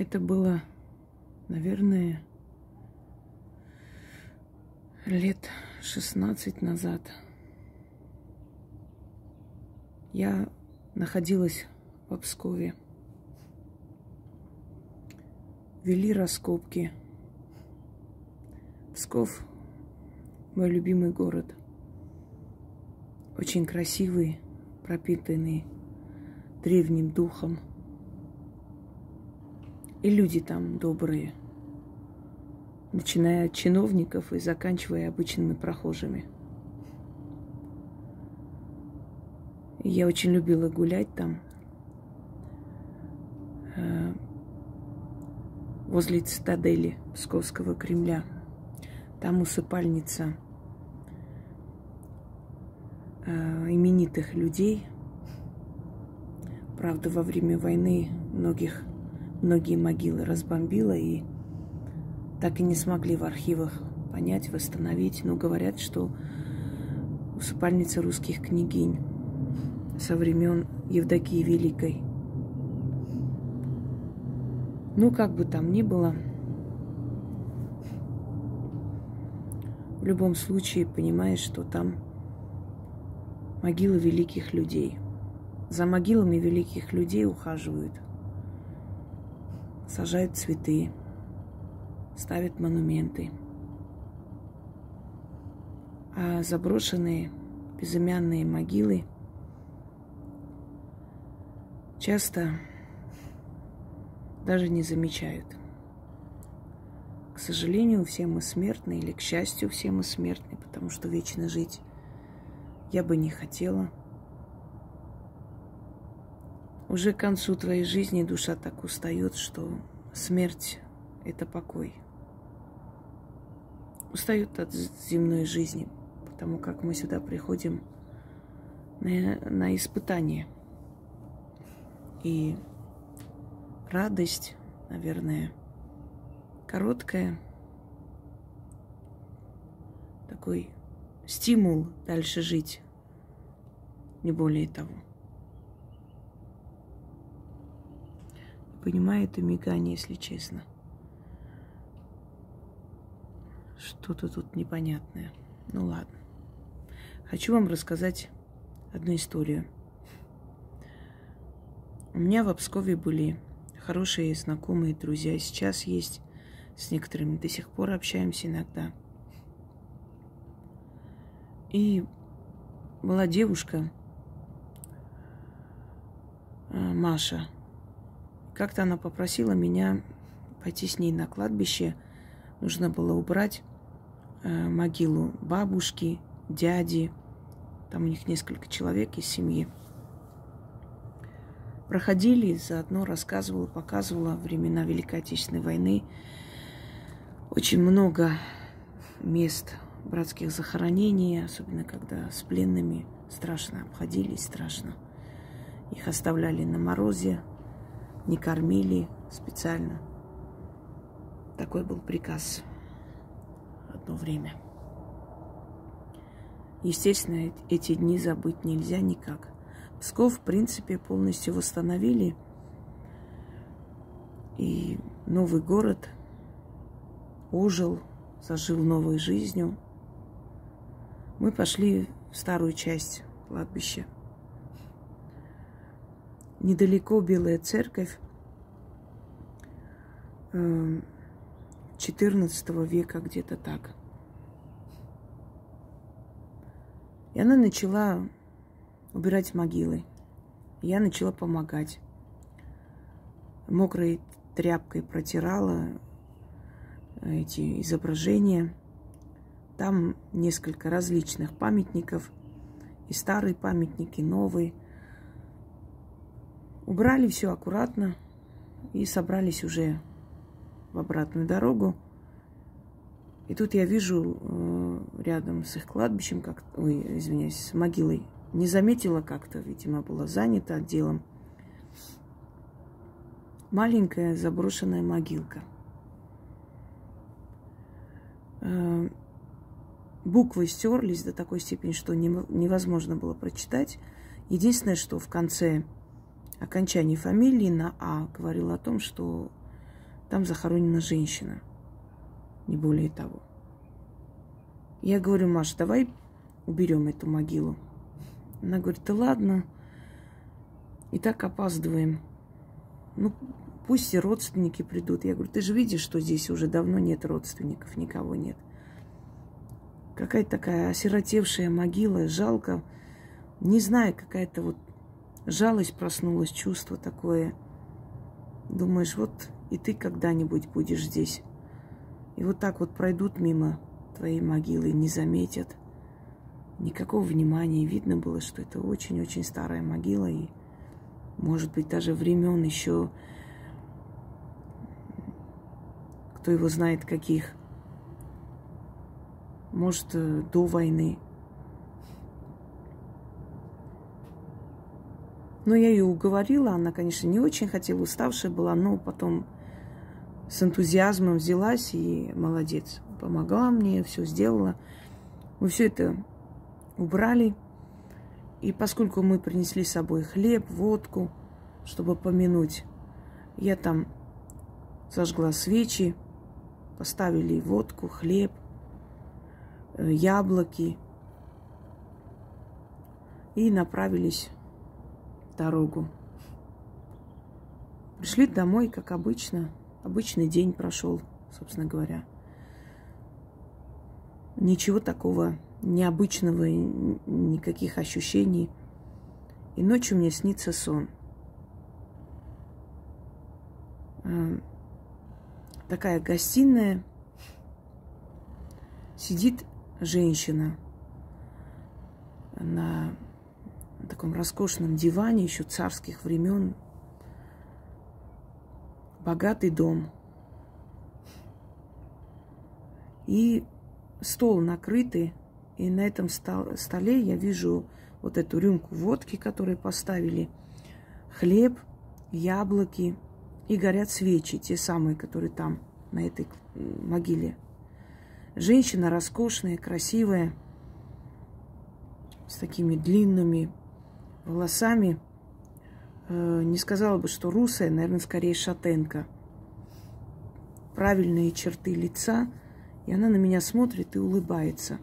Это было, наверное, лет 16 назад. Я находилась в Пскове. Вели раскопки. Псков – мой любимый город. Очень красивый, пропитанный древним духом – и люди там добрые, начиная от чиновников и заканчивая обычными прохожими. я очень любила гулять там, э, возле цитадели Псковского Кремля. Там усыпальница э, именитых людей. Правда, во время войны многих многие могилы разбомбила и так и не смогли в архивах понять, восстановить. Но говорят, что усыпальница русских княгинь со времен Евдокии Великой. Ну, как бы там ни было, в любом случае понимаешь, что там могилы великих людей. За могилами великих людей ухаживают – сажают цветы, ставят монументы. А заброшенные безымянные могилы часто даже не замечают. К сожалению, все мы смертны, или к счастью, все мы смертны, потому что вечно жить я бы не хотела – уже к концу твоей жизни душа так устает, что смерть – это покой. Устают от земной жизни, потому как мы сюда приходим на, на испытание. И радость, наверное, короткая, такой стимул дальше жить, не более того – понимаю это мигание, если честно. Что-то тут непонятное. Ну ладно. Хочу вам рассказать одну историю. У меня в Пскове были хорошие знакомые друзья. Сейчас есть с некоторыми до сих пор общаемся иногда. И была девушка, э, Маша, как-то она попросила меня пойти с ней на кладбище. Нужно было убрать э, могилу бабушки, дяди. Там у них несколько человек из семьи. Проходили, заодно рассказывала, показывала времена Великой Отечественной войны. Очень много мест братских захоронений, особенно когда с пленными страшно обходились, страшно. Их оставляли на морозе, не кормили специально. Такой был приказ одно время. Естественно, эти дни забыть нельзя никак. Псков, в принципе, полностью восстановили. И новый город ожил, зажил новой жизнью. Мы пошли в старую часть кладбища – недалеко Белая Церковь XIV эм, века, где-то так. И она начала убирать могилы. Я начала помогать. Мокрой тряпкой протирала эти изображения. Там несколько различных памятников. И старые памятники, и новые – Убрали все аккуратно и собрались уже в обратную дорогу. И тут я вижу э, рядом с их кладбищем, как, ой, извиняюсь, с могилой, не заметила как-то, видимо, была занята отделом. Маленькая заброшенная могилка. Э, буквы стерлись до такой степени, что невозможно было прочитать. Единственное, что в конце окончании фамилии на А говорил о том, что Там захоронена женщина. Не более того. Я говорю, Маша, давай уберем эту могилу. Она говорит, да ладно, и так опаздываем. Ну, пусть и родственники придут. Я говорю, ты же видишь, что здесь уже давно нет родственников, никого нет. Какая-то такая осиротевшая могила, жалко. Не знаю, какая-то вот жалость проснулась, чувство такое. Думаешь, вот и ты когда-нибудь будешь здесь. И вот так вот пройдут мимо твоей могилы, не заметят. Никакого внимания. Видно было, что это очень-очень старая могила. И, может быть, даже времен еще, кто его знает, каких. Может, э, до войны. Но я ее уговорила, она, конечно, не очень хотела, уставшая была, но потом с энтузиазмом взялась и молодец. Помогла мне, все сделала. Мы все это убрали. И поскольку мы принесли с собой хлеб, водку, чтобы помянуть, я там зажгла свечи, поставили водку, хлеб, э, яблоки и направились дорогу. Пришли домой, как обычно. Обычный день прошел, собственно говоря. Ничего такого необычного, никаких ощущений. И ночью мне снится сон. А, такая гостиная, сидит женщина на таком роскошном диване еще царских времен, богатый дом. И стол накрытый, и на этом столе я вижу вот эту рюмку водки, которую поставили, хлеб, яблоки, и горят свечи, те самые, которые там, на этой могиле. Женщина роскошная, красивая, с такими длинными волосами. Э, не сказала бы, что русая, наверное, скорее шатенка. Правильные черты лица – и она на меня смотрит и улыбается.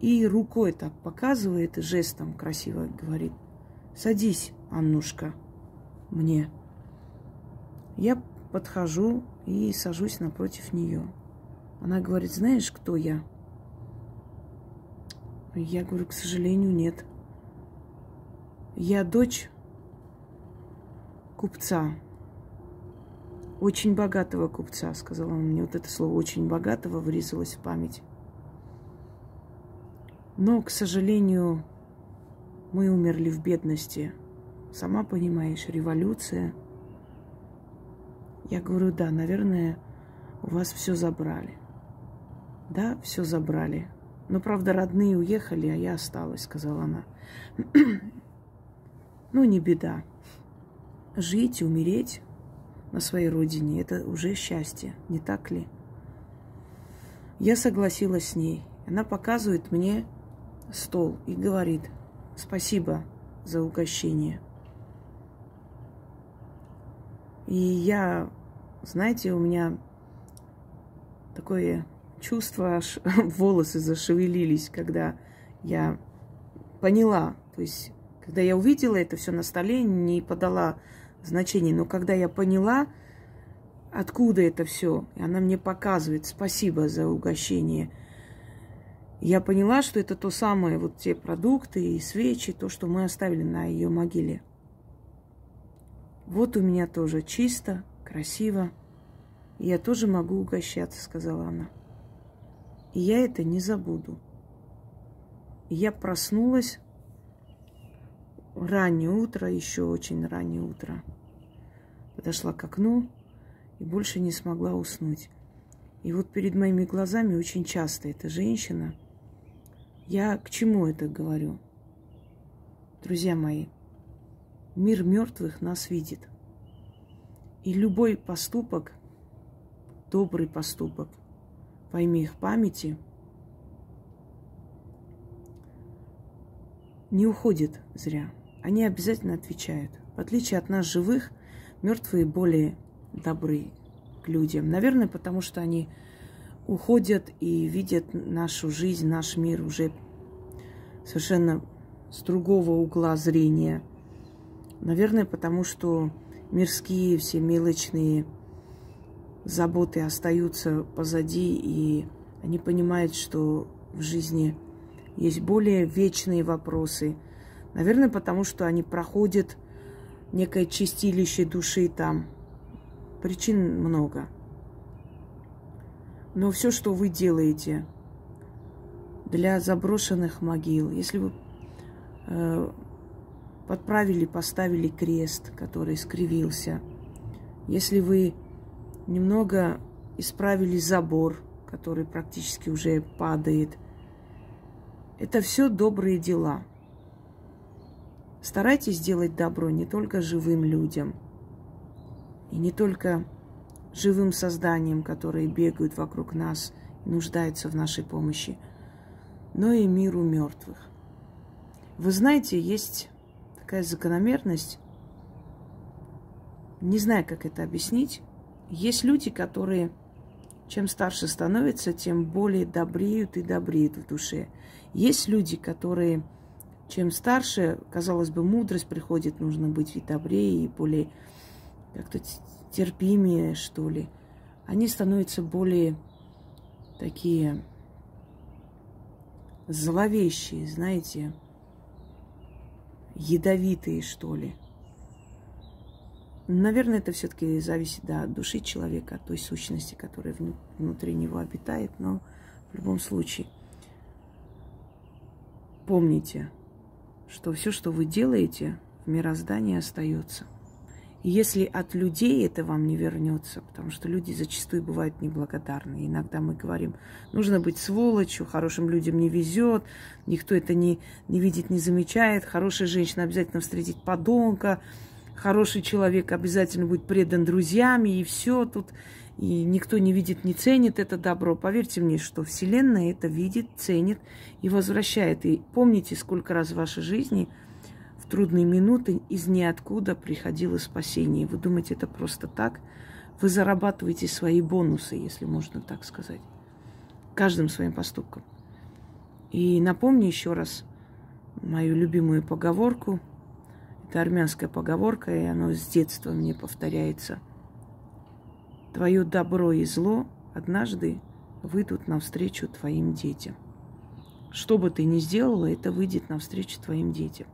И рукой так показывает, жестом красиво говорит, садись, Аннушка, мне. Я подхожу и сажусь напротив нее. Она говорит, знаешь, кто я? Я говорю, к сожалению, нет. Я дочь купца, очень богатого купца, сказала она мне. Вот это слово очень богатого врезалось в память. Но, к сожалению, мы умерли в бедности. Сама понимаешь, революция. Я говорю, да, наверное, у вас все забрали. Да, все забрали. Но, правда, родные уехали, а я осталась, сказала она. Ну, не беда. Жить, умереть на своей родине. Это уже счастье, не так ли? Я согласилась с ней. Она показывает мне стол и говорит, спасибо за угощение. И я, знаете, у меня такое чувство, аж волосы зашевелились, когда я поняла, то есть, когда я увидела это все на столе, не подала значений. Но когда я поняла, откуда это все, и она мне показывает, спасибо за угощение, я поняла, что это то самое, вот те продукты и свечи, то, что мы оставили на ее могиле. Вот у меня тоже чисто, красиво. Я тоже могу угощаться, сказала она. И я это не забуду. И я проснулась раннее утро, еще очень раннее утро. Подошла к окну и больше не смогла уснуть. И вот перед моими глазами очень часто эта женщина. Я к чему это говорю? Друзья мои, мир мертвых нас видит. И любой поступок, добрый поступок имя их памяти не уходит зря они обязательно отвечают. В отличие от нас, живых, мертвые более добры к людям. Наверное, потому что они уходят и видят нашу жизнь, наш мир уже совершенно с другого угла зрения. Наверное, потому что мирские, все мелочные заботы остаются позади, и они понимают, что в жизни есть более вечные вопросы. Наверное, потому что они проходят некое чистилище души там. Причин много. Но все, что вы делаете для заброшенных могил, если вы э, подправили, поставили крест, который скривился, если вы немного исправили забор, который практически уже падает, это все добрые дела. Старайтесь делать добро не только живым людям, и не только живым созданиям, которые бегают вокруг нас и нуждаются в нашей помощи, но и миру мертвых. Вы знаете, есть такая закономерность, не знаю, как это объяснить. Есть люди, которые чем старше становятся, тем более добреют и добреют в душе. Есть люди, которые чем старше, казалось бы, мудрость приходит, нужно быть и добрее, и более как-то терпимее, что ли. Они становятся более такие зловещие, знаете, ядовитые, что ли. Наверное, это все-таки зависит да, от души человека, от той сущности, которая внутри него обитает, но в любом случае помните, что все, что вы делаете, в мироздании остается. Если от людей это вам не вернется, потому что люди зачастую бывают неблагодарны. Иногда мы говорим, нужно быть сволочью, хорошим людям не везет, никто это не, не видит, не замечает. Хорошая женщина обязательно встретит подонка, хороший человек обязательно будет предан друзьями, и все тут. И никто не видит, не ценит это добро. Поверьте мне, что Вселенная это видит, ценит и возвращает. И помните, сколько раз в вашей жизни – трудные минуты из ниоткуда приходило спасение. Вы думаете, это просто так? Вы зарабатываете свои бонусы, если можно так сказать, каждым своим поступком. И напомню еще раз мою любимую поговорку. Это армянская поговорка, и оно с детства мне повторяется. Твое добро и зло однажды выйдут навстречу твоим детям. Что бы ты ни сделала, это выйдет навстречу твоим детям.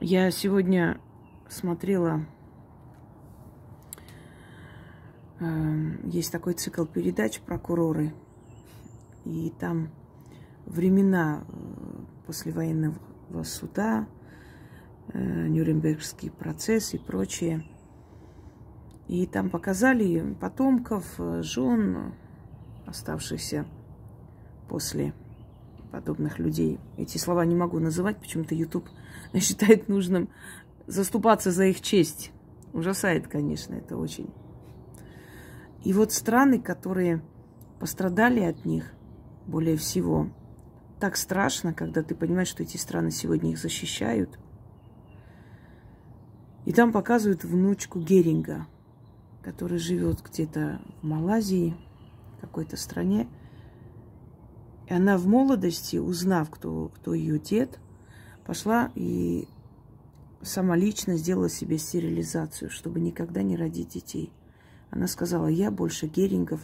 Я сегодня смотрела, э, есть такой цикл передач «Прокуроры», и там времена э, послевоенного суда, э, Нюрнбергский процесс и прочее. И там показали потомков, жен, оставшихся после подобных людей. Эти слова не могу называть, почему-то YouTube считает нужным заступаться за их честь. Ужасает, конечно, это очень. И вот страны, которые пострадали от них более всего, так страшно, когда ты понимаешь, что эти страны сегодня их защищают. И там показывают внучку Геринга, который живет где-то в Малайзии, какой-то стране. И она в молодости, узнав, кто, кто ее дед, пошла и сама лично сделала себе стерилизацию, чтобы никогда не родить детей. Она сказала, я больше герингов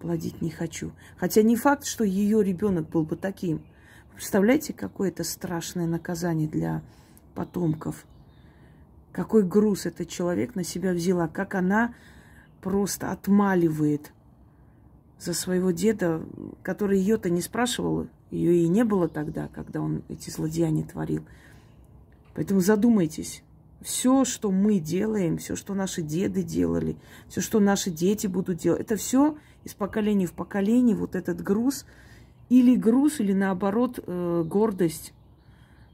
плодить не хочу. Хотя не факт, что ее ребенок был бы таким. Представляете, какое это страшное наказание для потомков. Какой груз этот человек на себя взяла, как она просто отмаливает за своего деда, который ее-то не спрашивал, ее и не было тогда, когда он эти злодеяния творил. Поэтому задумайтесь. Все, что мы делаем, все, что наши деды делали, все, что наши дети будут делать, это все из поколения в поколение, вот этот груз, или груз, или наоборот э, гордость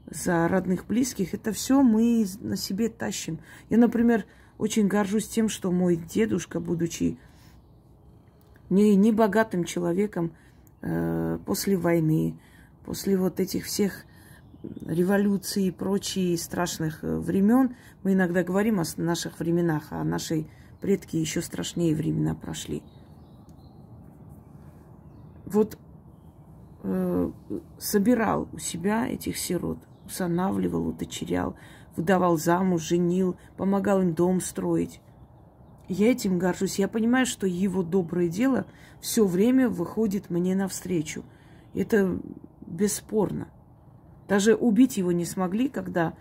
за родных близких, это все мы на себе тащим. Я, например, очень горжусь тем, что мой дедушка, будучи не, не богатым человеком э, после войны, после вот этих всех революции и прочие страшных э, времен. Мы иногда говорим о наших временах, а наши предки еще страшнее времена прошли. Вот э, собирал у себя этих сирот, усанавливал, удочерял, выдавал замуж, женил, помогал им дом строить. Я этим горжусь. Я понимаю, что его доброе дело все время выходит мне навстречу. Это бесспорно. Даже убить его не смогли, когда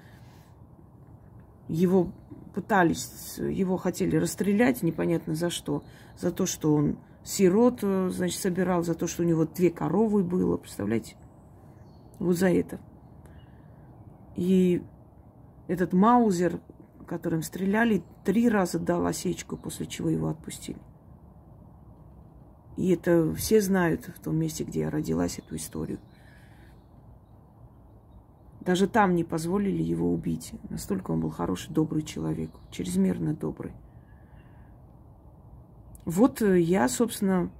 его пытались, его хотели расстрелять, непонятно за что. За то, что он сирот, значит, собирал, за то, что у него две коровы было, представляете? Вот за это. И этот Маузер, которым стреляли, три раза дал осечку, после чего его отпустили. И это все знают в том месте, где я родилась, эту историю. Даже там не позволили его убить. Настолько он был хороший, добрый человек, чрезмерно добрый. Вот я, собственно,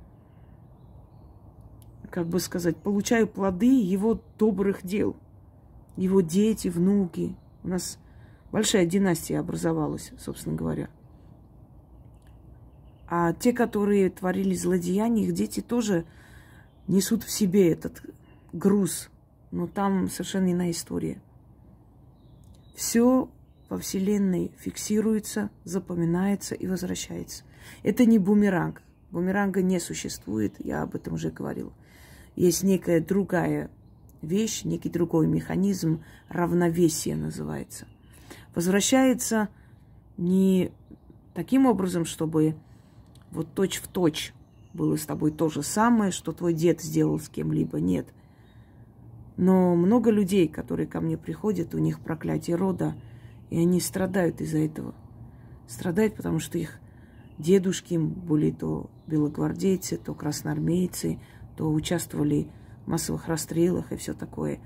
как бы сказать, получаю плоды его добрых дел. Его дети, внуки. У нас большая династия образовалась, собственно говоря. А те, которые творили злодеяния, их дети тоже несут в себе этот груз но там совершенно иная история. Все во Вселенной фиксируется, запоминается и возвращается. Это не бумеранг. Бумеранга не существует, я об этом уже говорила. Есть некая другая вещь, некий другой механизм, равновесие называется. Возвращается не таким образом, чтобы вот точь в точь было с тобой то же самое, что твой дед сделал с кем-либо. Нет – но много людей, которые ко мне приходят, у них проклятие рода, и они страдают из-за этого. Страдают, потому что их дедушки были то белогвардейцы, то красноармейцы, то участвовали в массовых расстрелах и все такое.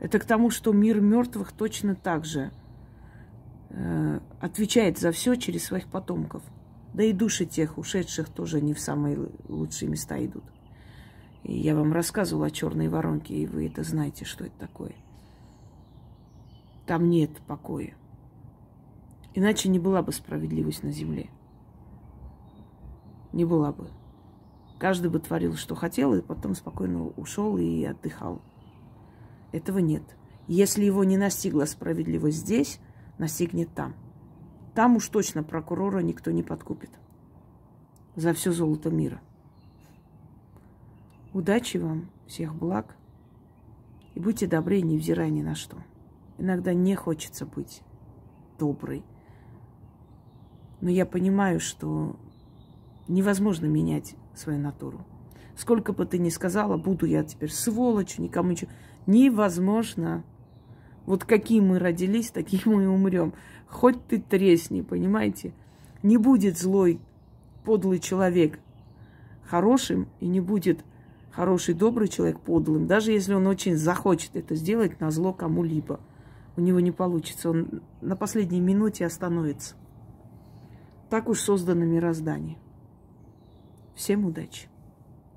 Это к тому, что мир мертвых точно так же э, отвечает за все через своих потомков. Да и души тех ушедших тоже не в самые лучшие места идут. И я вам рассказывала о черной воронке, и вы это знаете, что это такое. Там нет покоя. Иначе не была бы справедливость на земле. Не была бы. Каждый бы творил, что хотел, и потом спокойно ушел и отдыхал. Этого нет. Если его не настигла справедливость здесь, настигнет там. Там уж точно прокурора никто не подкупит за все золото мира. Удачи вам, всех благ. И будьте добры, невзирая ни на что. Иногда не хочется быть доброй. Но я понимаю, что невозможно менять свою натуру. Сколько бы ты ни сказала, буду я теперь сволочь, никому ничего. Невозможно. Вот какие мы родились, такие мы и умрем. Хоть ты тресни, понимаете? Не будет злой, подлый человек хорошим, и не будет хороший, добрый человек подлым, даже если он очень захочет это сделать на зло кому-либо, у него не получится. Он на последней минуте остановится. Так уж создано мироздание. Всем удачи!